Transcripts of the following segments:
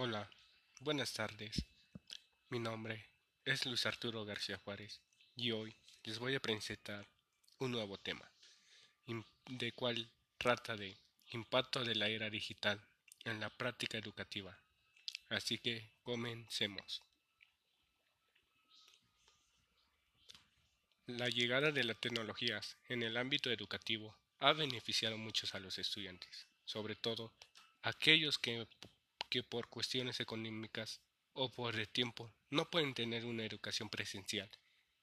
Hola, buenas tardes. Mi nombre es Luis Arturo García Juárez y hoy les voy a presentar un nuevo tema, de cual trata de impacto de la era digital en la práctica educativa. Así que comencemos. La llegada de las tecnologías en el ámbito educativo ha beneficiado muchos a los estudiantes, sobre todo aquellos que, que por cuestiones económicas o por el tiempo no pueden tener una educación presencial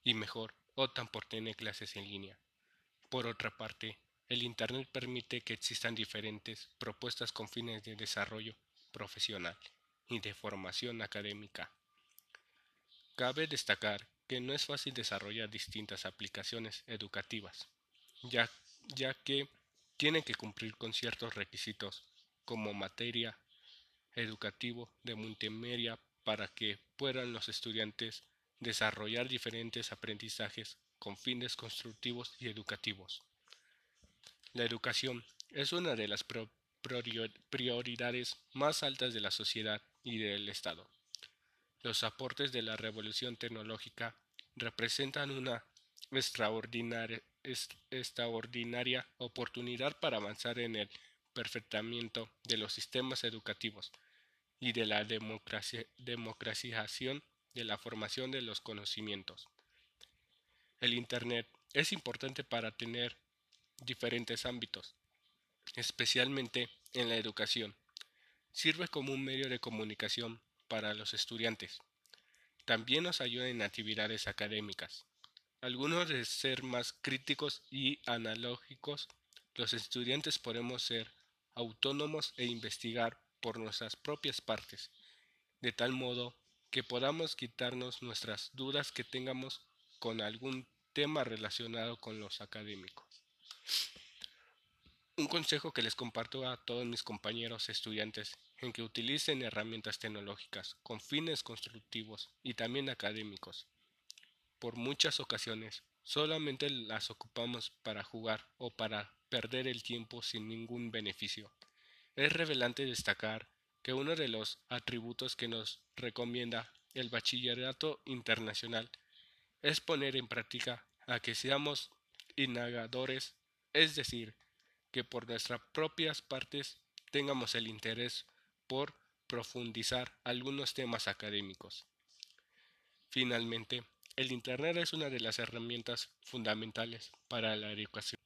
y mejor optan por tener clases en línea. Por otra parte, el Internet permite que existan diferentes propuestas con fines de desarrollo profesional y de formación académica. Cabe destacar que no es fácil desarrollar distintas aplicaciones educativas, ya, ya que tienen que cumplir con ciertos requisitos como materia educativo de multimedia para que puedan los estudiantes desarrollar diferentes aprendizajes con fines constructivos y educativos. La educación es una de las prioridades más altas de la sociedad y del Estado. Los aportes de la revolución tecnológica representan una extraordinaria, extraordinaria oportunidad para avanzar en el perfectamiento de los sistemas educativos y de la democratización de la formación de los conocimientos. El Internet es importante para tener diferentes ámbitos, especialmente en la educación. Sirve como un medio de comunicación para los estudiantes. También nos ayuda en actividades académicas. Algunos de ser más críticos y analógicos, los estudiantes podemos ser autónomos e investigar por nuestras propias partes, de tal modo que podamos quitarnos nuestras dudas que tengamos con algún tema relacionado con los académicos. Un consejo que les comparto a todos mis compañeros estudiantes en que utilicen herramientas tecnológicas con fines constructivos y también académicos. Por muchas ocasiones solamente las ocupamos para jugar o para perder el tiempo sin ningún beneficio. Es revelante destacar que uno de los atributos que nos recomienda el bachillerato internacional es poner en práctica a que seamos indagadores, es decir, que por nuestras propias partes tengamos el interés por profundizar algunos temas académicos. Finalmente, el Internet es una de las herramientas fundamentales para la educación,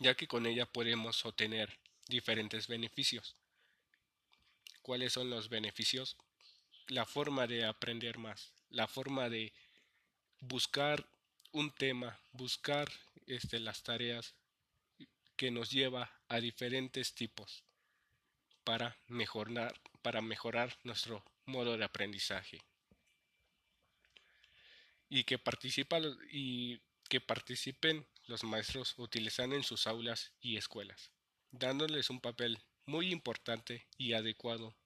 ya que con ella podemos obtener diferentes beneficios. ¿Cuáles son los beneficios? La forma de aprender más, la forma de buscar un tema, buscar este, las tareas que nos lleva a diferentes tipos para mejorar, para mejorar nuestro modo de aprendizaje. Y que, participa, y que participen los maestros utilizando en sus aulas y escuelas dándoles un papel muy importante y adecuado,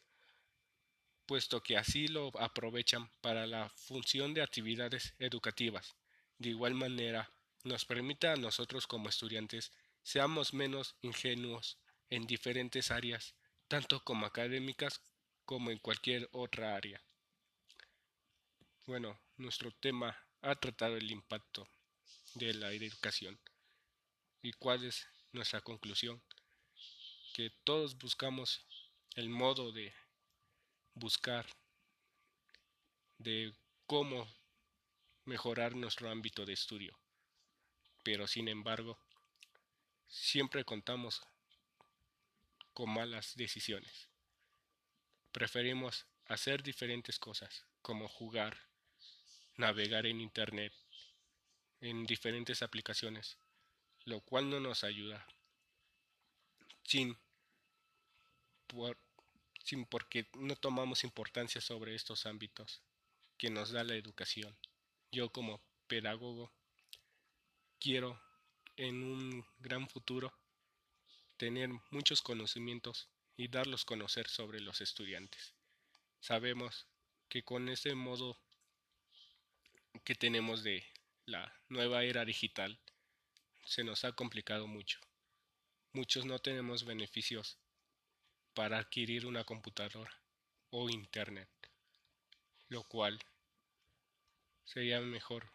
puesto que así lo aprovechan para la función de actividades educativas. De igual manera, nos permite a nosotros como estudiantes seamos menos ingenuos en diferentes áreas, tanto como académicas como en cualquier otra área. Bueno, nuestro tema ha tratado el impacto de la educación. ¿Y cuál es nuestra conclusión? que todos buscamos el modo de buscar de cómo mejorar nuestro ámbito de estudio. Pero sin embargo, siempre contamos con malas decisiones. Preferimos hacer diferentes cosas, como jugar, navegar en Internet, en diferentes aplicaciones, lo cual no nos ayuda sin, por, sin porque no tomamos importancia sobre estos ámbitos que nos da la educación. Yo como pedagogo quiero en un gran futuro tener muchos conocimientos y darlos conocer sobre los estudiantes. Sabemos que con ese modo que tenemos de la nueva era digital se nos ha complicado mucho. Muchos no tenemos beneficios para adquirir una computadora, o Internet, lo cual sería mejor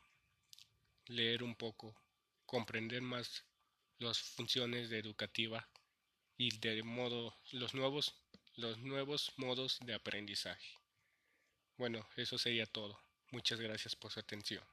leer un poco, comprender más las funciones de educativa y de modo los nuevos los nuevos modos de aprendizaje. Bueno, eso sería todo. Muchas gracias por su atención.